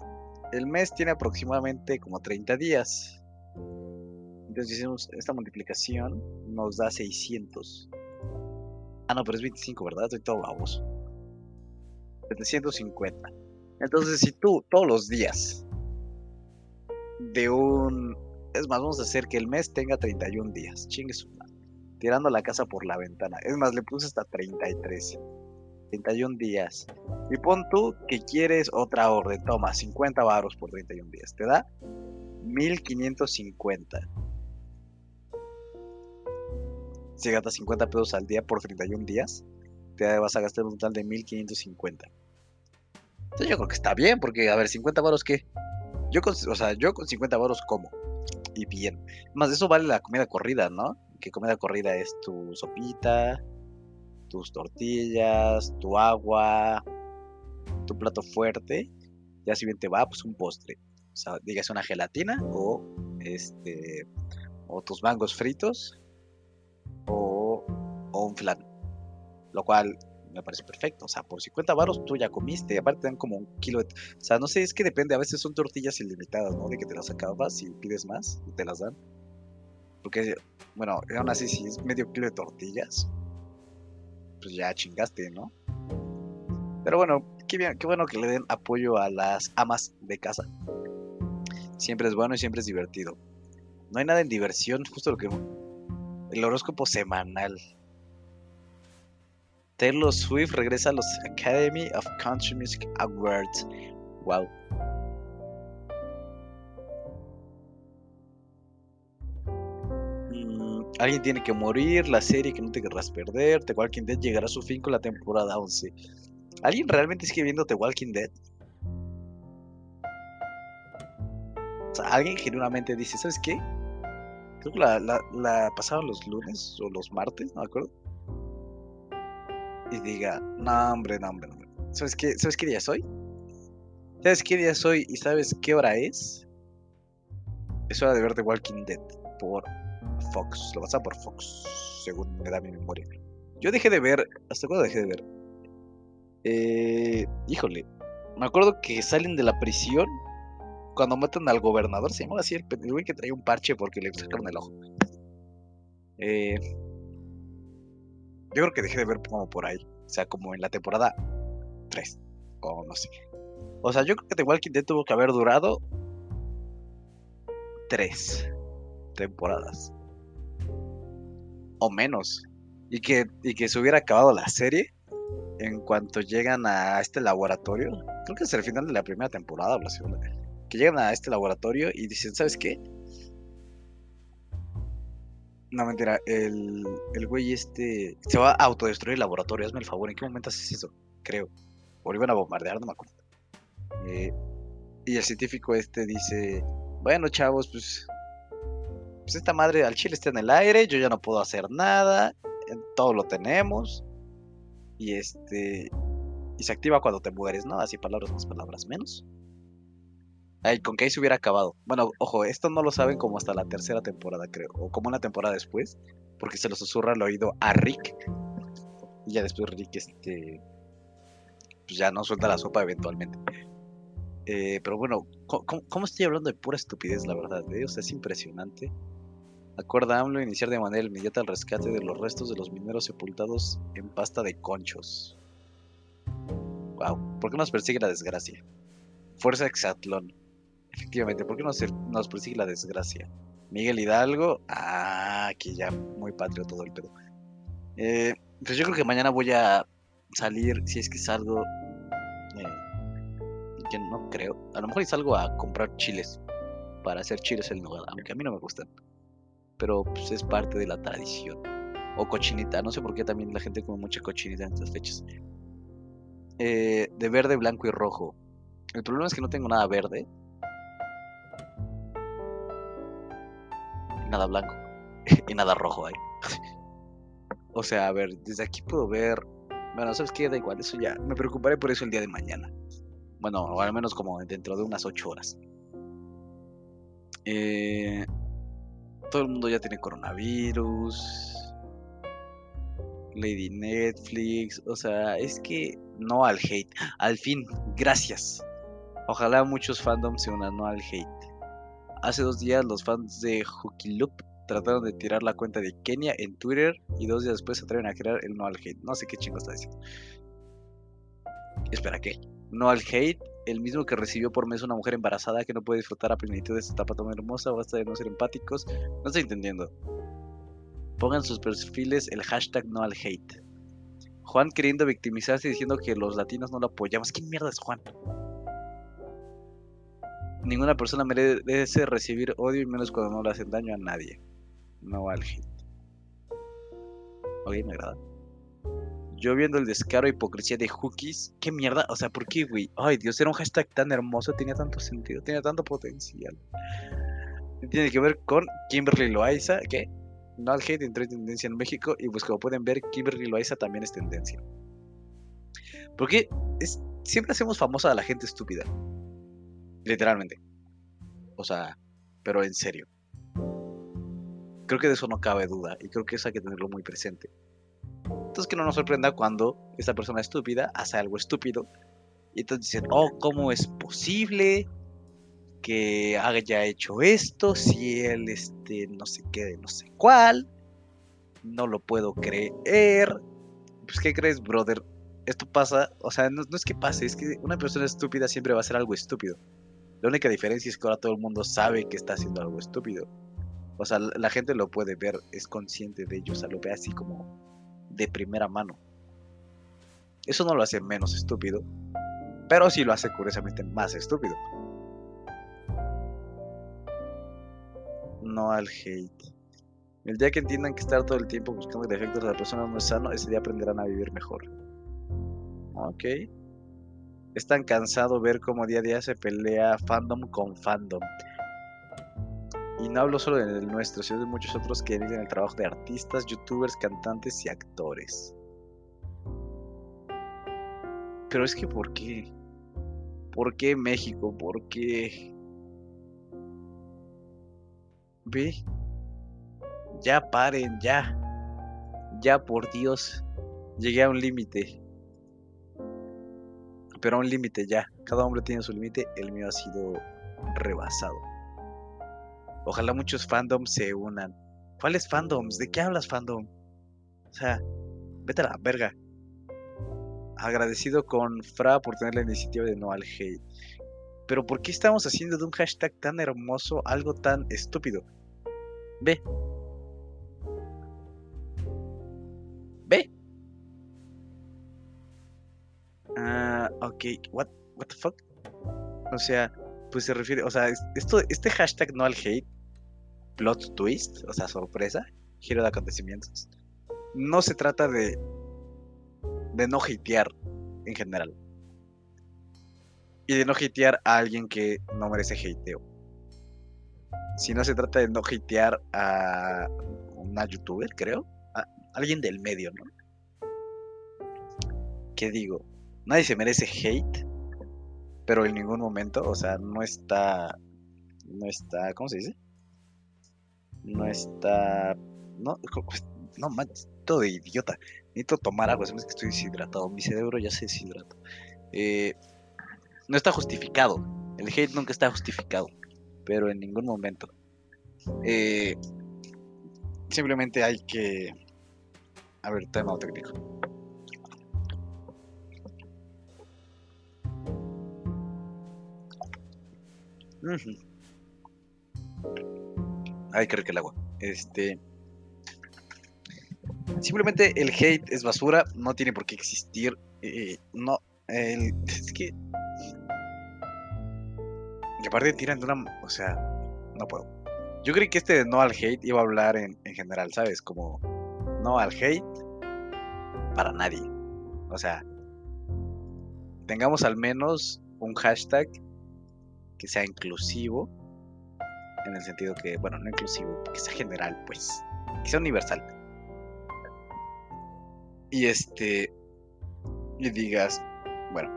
el mes tiene aproximadamente como 30 días. Entonces hicimos esta multiplicación, nos da 600. Ah, no, pero es 25, ¿verdad? Estoy todo baboso. 750. Entonces, si tú todos los días de un... Es más, vamos a hacer que el mes tenga 31 días. Chingue su Tirando la casa por la ventana. Es más, le puse hasta 33. 31 días. Y pon tú que quieres otra orden. Toma, 50 baros por 31 días. Te da 1550. Si gastas 50 pesos al día por 31 días, te vas a gastar un total de 1550. Entonces yo creo que está bien, porque a ver, 50 baros qué? Yo con, o sea, yo con 50 baros como. Y bien. Más de eso vale la comida corrida, ¿no? Que comida corrida es tu sopita, tus tortillas, tu agua, tu plato fuerte. Ya si bien te va, pues un postre. O sea, digas una gelatina o este o tus mangos fritos o, o un flan. Lo cual me parece perfecto. O sea, por 50 baros tú ya comiste. Aparte te dan como un kilo de... O sea, no sé, es que depende. A veces son tortillas ilimitadas, ¿no? De que te las acabas y pides más y te las dan. Porque, bueno, aún así, si es medio kilo de tortillas, pues ya chingaste, ¿no? Pero bueno, qué, bien, qué bueno que le den apoyo a las amas de casa. Siempre es bueno y siempre es divertido. No hay nada en diversión, justo lo que... El horóscopo semanal. Taylor Swift regresa a los Academy of Country Music Awards. Wow. Alguien tiene que morir, la serie que no te querrás perder, The Walking Dead llegará a su fin con la temporada 11. ¿Alguien realmente sigue viendo The Walking Dead? O sea, alguien genuinamente dice, ¿sabes qué? Creo que la, la, pasaron los lunes o los martes, no me acuerdo. Y diga, no hombre, no hombre, no hombre. ¿Sabes qué? ¿Sabes qué día soy? ¿Sabes qué día soy y sabes qué hora es? Es hora de ver The Walking Dead por Fox, lo pasa por Fox, según me da mi memoria. Yo dejé de ver, ¿hasta cuándo dejé de ver? Eh, híjole, me acuerdo que salen de la prisión cuando matan al gobernador, se llamaba así el, güey que traía un parche porque le sacaron el ojo. Eh, yo creo que dejé de ver como por ahí, o sea, como en la temporada 3, o no sé. O sea, yo creo que The Walking Dead tuvo que haber durado 3 temporadas o menos. Y que, y que se hubiera acabado la serie en cuanto llegan a este laboratorio. Creo que es el final de la primera temporada o la segunda. Que llegan a este laboratorio y dicen, ¿sabes qué? No, mentira, el, el güey este se va a autodestruir el laboratorio, hazme el favor, ¿en qué momento haces eso? Creo. O iban a bombardear, no me acuerdo. Eh, Y el científico este dice, bueno chavos, pues, pues esta madre al chile está en el aire, yo ya no puedo hacer nada, todo lo tenemos. Y este, y se activa cuando te mueres, ¿no? Así palabras más, palabras menos. Con que ahí se hubiera acabado. Bueno, ojo, esto no lo saben como hasta la tercera temporada, creo. O como una temporada después. Porque se lo susurra al oído a Rick. Y ya después Rick, este. Pues ya no suelta la sopa eventualmente. Eh, pero bueno, ¿cómo, estoy hablando de pura estupidez, la verdad? Eh? O sea, es impresionante. Acuerda AMLO iniciar de manera inmediata el rescate de los restos de los mineros sepultados en pasta de conchos. Wow, ¿por qué nos persigue la desgracia? Fuerza Exatlón. Efectivamente, ¿por qué nos, nos persigue la desgracia? Miguel Hidalgo. Ah, aquí ya muy patrio todo el pedo. Eh, pues yo creo que mañana voy a salir, si es que salgo. Eh, que no creo. A lo mejor salgo a comprar chiles. Para hacer chiles en lugar, aunque a mí no me gustan. Pero pues es parte de la tradición. O cochinita, no sé por qué también la gente come mucha cochinita en estas fechas. Eh, de verde, blanco y rojo. El problema es que no tengo nada verde. Nada blanco y nada rojo ahí. o sea, a ver, desde aquí puedo ver. Bueno, ¿sabes qué? Da igual, eso ya. Me preocuparé por eso el día de mañana. Bueno, o al menos como dentro de unas 8 horas. Eh, todo el mundo ya tiene coronavirus. Lady Netflix. O sea, es que no al hate. Al fin, gracias. Ojalá muchos fandoms se unan no al hate. Hace dos días los fans de Loop trataron de tirar la cuenta de Kenia en Twitter y dos días después se atreven a crear el No al Hate. No sé qué chingo está diciendo. Espera, ¿qué? No al Hate, el mismo que recibió por mes una mujer embarazada que no puede disfrutar a plenitud de esta etapa tan hermosa, basta de no ser empáticos. No estoy entendiendo. Pongan sus perfiles el hashtag no al hate. Juan queriendo victimizarse diciendo que los latinos no lo apoyamos. ¿Qué mierda es Juan? Ninguna persona merece recibir odio y menos cuando no le hacen daño a nadie. No al hate. Ok, me agrada. Yo viendo el descaro e hipocresía de Hookies. ¿Qué mierda? O sea, ¿por qué, güey? Ay, Dios, era un hashtag tan hermoso, tenía tanto sentido, tenía tanto potencial. Tiene que ver con Kimberly Loaiza, ¿qué? No al hate entró en tendencia en México y pues como pueden ver, Kimberly Loaiza también es tendencia. Porque es, siempre hacemos famosa a la gente estúpida. Literalmente. O sea, pero en serio. Creo que de eso no cabe duda y creo que eso hay que tenerlo muy presente. Entonces que no nos sorprenda cuando esta persona estúpida hace algo estúpido y entonces dicen, oh, ¿cómo es posible que haya hecho esto si él este, no sé qué, no sé cuál? No lo puedo creer. Pues, ¿qué crees, brother? Esto pasa, o sea, no es que pase, es que una persona estúpida siempre va a hacer algo estúpido. La única diferencia es que ahora todo el mundo sabe que está haciendo algo estúpido. O sea, la gente lo puede ver, es consciente de ello, o sea, lo ve así como de primera mano. Eso no lo hace menos estúpido, pero sí lo hace curiosamente más estúpido. No al hate. El día que entiendan que estar todo el tiempo buscando defectos de la persona no es sano, ese día aprenderán a vivir mejor. Ok. Es tan cansado ver cómo día a día se pelea fandom con fandom. Y no hablo solo del nuestro, sino de muchos otros que dicen el trabajo de artistas, youtubers, cantantes y actores. Pero es que ¿por qué? ¿Por qué México? ¿Por qué? Ve. Ya paren, ya. Ya por Dios. Llegué a un límite pero a un límite ya. Cada hombre tiene su límite, el mío ha sido rebasado. Ojalá muchos fandoms se unan. ¿Cuáles fandoms? ¿De qué hablas, fandom? O sea, vete a la verga. Agradecido con Fra por tener la iniciativa de no al hate. Pero ¿por qué estamos haciendo de un hashtag tan hermoso algo tan estúpido? Ve. Ah, ok, what, what the fuck? O sea, pues se refiere, o sea, esto, este hashtag no al hate, plot twist, o sea, sorpresa, giro de acontecimientos, no se trata de, de no hatear en general. y de no hatear a alguien que no merece hateo. Si no se trata de no hatear a una youtuber, creo, a alguien del medio, ¿no? ¿Qué digo? Nadie se merece hate, pero en ningún momento, o sea, no está, no está, ¿cómo se dice? No está, no, no manches, todo de idiota. Necesito tomar agua, se me que estoy deshidratado, mi cerebro ya se deshidrata. Eh, no está justificado, el hate nunca está justificado, pero en ningún momento. Eh, simplemente hay que... A ver, tema técnico. Ay, creo que el agua. Este. Simplemente el hate es basura, no tiene por qué existir. Eh, no, es que. Y aparte tiran de una. O sea, no puedo. Yo creí que este de no al hate iba a hablar en general, ¿sabes? Como no al hate para nadie. O sea, tengamos al menos un hashtag que sea inclusivo, en el sentido que, bueno, no inclusivo, que sea general, pues, que sea universal. Y este, y digas, bueno,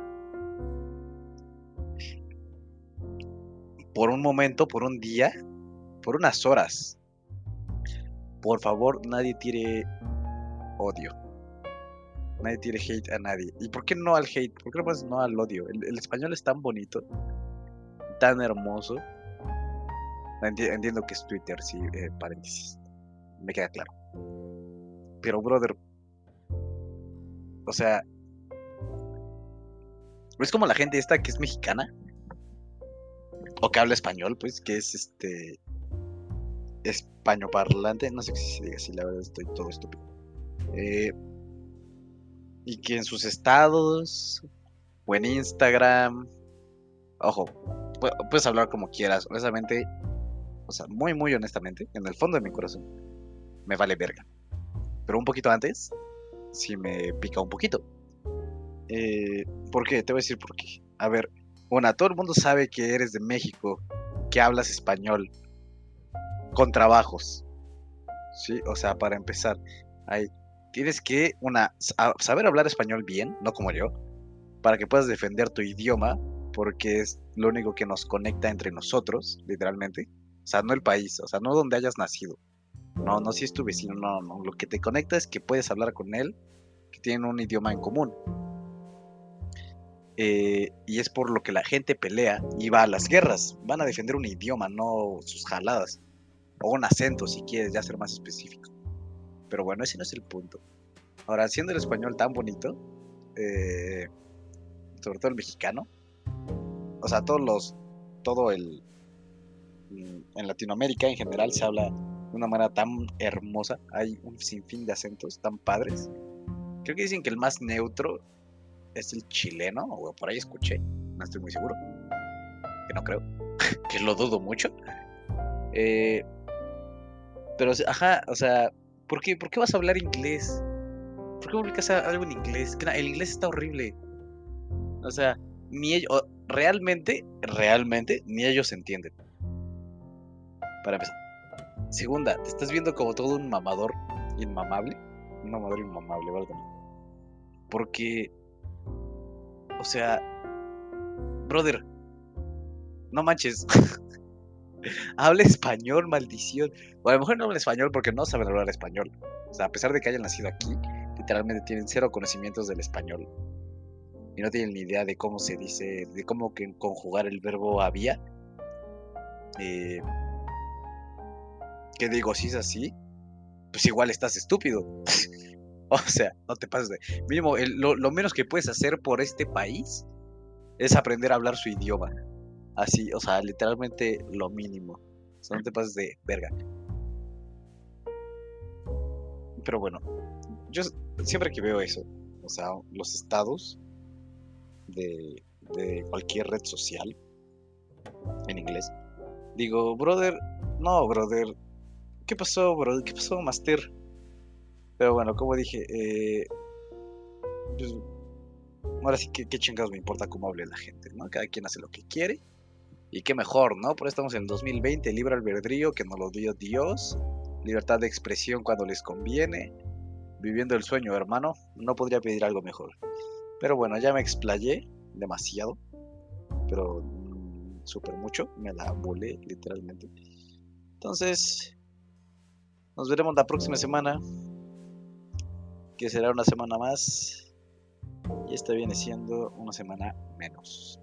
por un momento, por un día, por unas horas, por favor, nadie tire odio. Nadie tire hate a nadie. ¿Y por qué no al hate? ¿Por qué no no al odio? el español es tan bonito tan hermoso. entiendo que es Twitter, sí, eh, paréntesis. Me queda claro. Pero, brother. O sea. Es como la gente esta que es mexicana. O que habla español, pues, que es este. Español parlante. No sé si se diga así, la verdad estoy todo estúpido. Eh, y que en sus estados. O en Instagram. Ojo, puedes hablar como quieras. Honestamente, o sea, muy, muy honestamente, en el fondo de mi corazón, me vale verga. Pero un poquito antes, sí me pica un poquito. Eh, ¿Por qué? Te voy a decir por qué. A ver, bueno, todo el mundo sabe que eres de México, que hablas español, con trabajos. Sí, o sea, para empezar, hay, tienes que, una, saber hablar español bien, no como yo, para que puedas defender tu idioma porque es lo único que nos conecta entre nosotros, literalmente. O sea, no el país, o sea, no donde hayas nacido. No, no si es tu vecino, no, no. Lo que te conecta es que puedes hablar con él, que tienen un idioma en común. Eh, y es por lo que la gente pelea y va a las guerras. Van a defender un idioma, no sus jaladas. O un acento, si quieres ya ser más específico. Pero bueno, ese no es el punto. Ahora, siendo el español tan bonito, eh, sobre todo el mexicano, o sea, todos los, todo el, mm, en Latinoamérica en general se habla de una manera tan hermosa, hay un sinfín de acentos tan padres. Creo que dicen que el más neutro es el chileno, o por ahí escuché, no estoy muy seguro, que no creo, que lo dudo mucho. Eh, pero, ajá, o sea, ¿por qué, ¿por qué vas a hablar inglés? ¿Por qué publicas algo en inglés? El inglés está horrible. O sea, ni ellos, realmente, realmente, ni ellos entienden. Para empezar. Segunda, te estás viendo como todo un mamador inmamable. Un mamador inmamable, ¿vale? Porque, o sea, brother, no manches. habla español, maldición. O a lo mejor no habla español porque no saben hablar español. O sea, a pesar de que hayan nacido aquí, literalmente tienen cero conocimientos del español y no tienen ni idea de cómo se dice, de cómo que conjugar el verbo había. Eh, ¿Qué digo? Si es así, pues igual estás estúpido. o sea, no te pases de. Mínimo, lo, menos que puedes hacer por este país es aprender a hablar su idioma. Así, o sea, literalmente lo mínimo. O sea, no te pases de verga. Pero bueno, yo siempre que veo eso, o sea, los estados de, cualquier red social en inglés. Digo, brother, no, brother, ¿qué pasó, brother? ¿Qué pasó, Master? Pero bueno, como dije, eh, pues, Ahora sí, que qué chingados me importa cómo hable la gente, ¿no? Cada quien hace lo que quiere. Y qué mejor, ¿no? Por eso estamos en el 2020, libre albedrío que nos lo dio Dios, libertad de expresión cuando les conviene, viviendo el sueño, hermano. No podría pedir algo mejor. Pero bueno, ya me explayé demasiado, pero súper mucho, me la volé literalmente. Entonces, nos veremos la próxima semana, que será una semana más, y esta viene siendo una semana menos.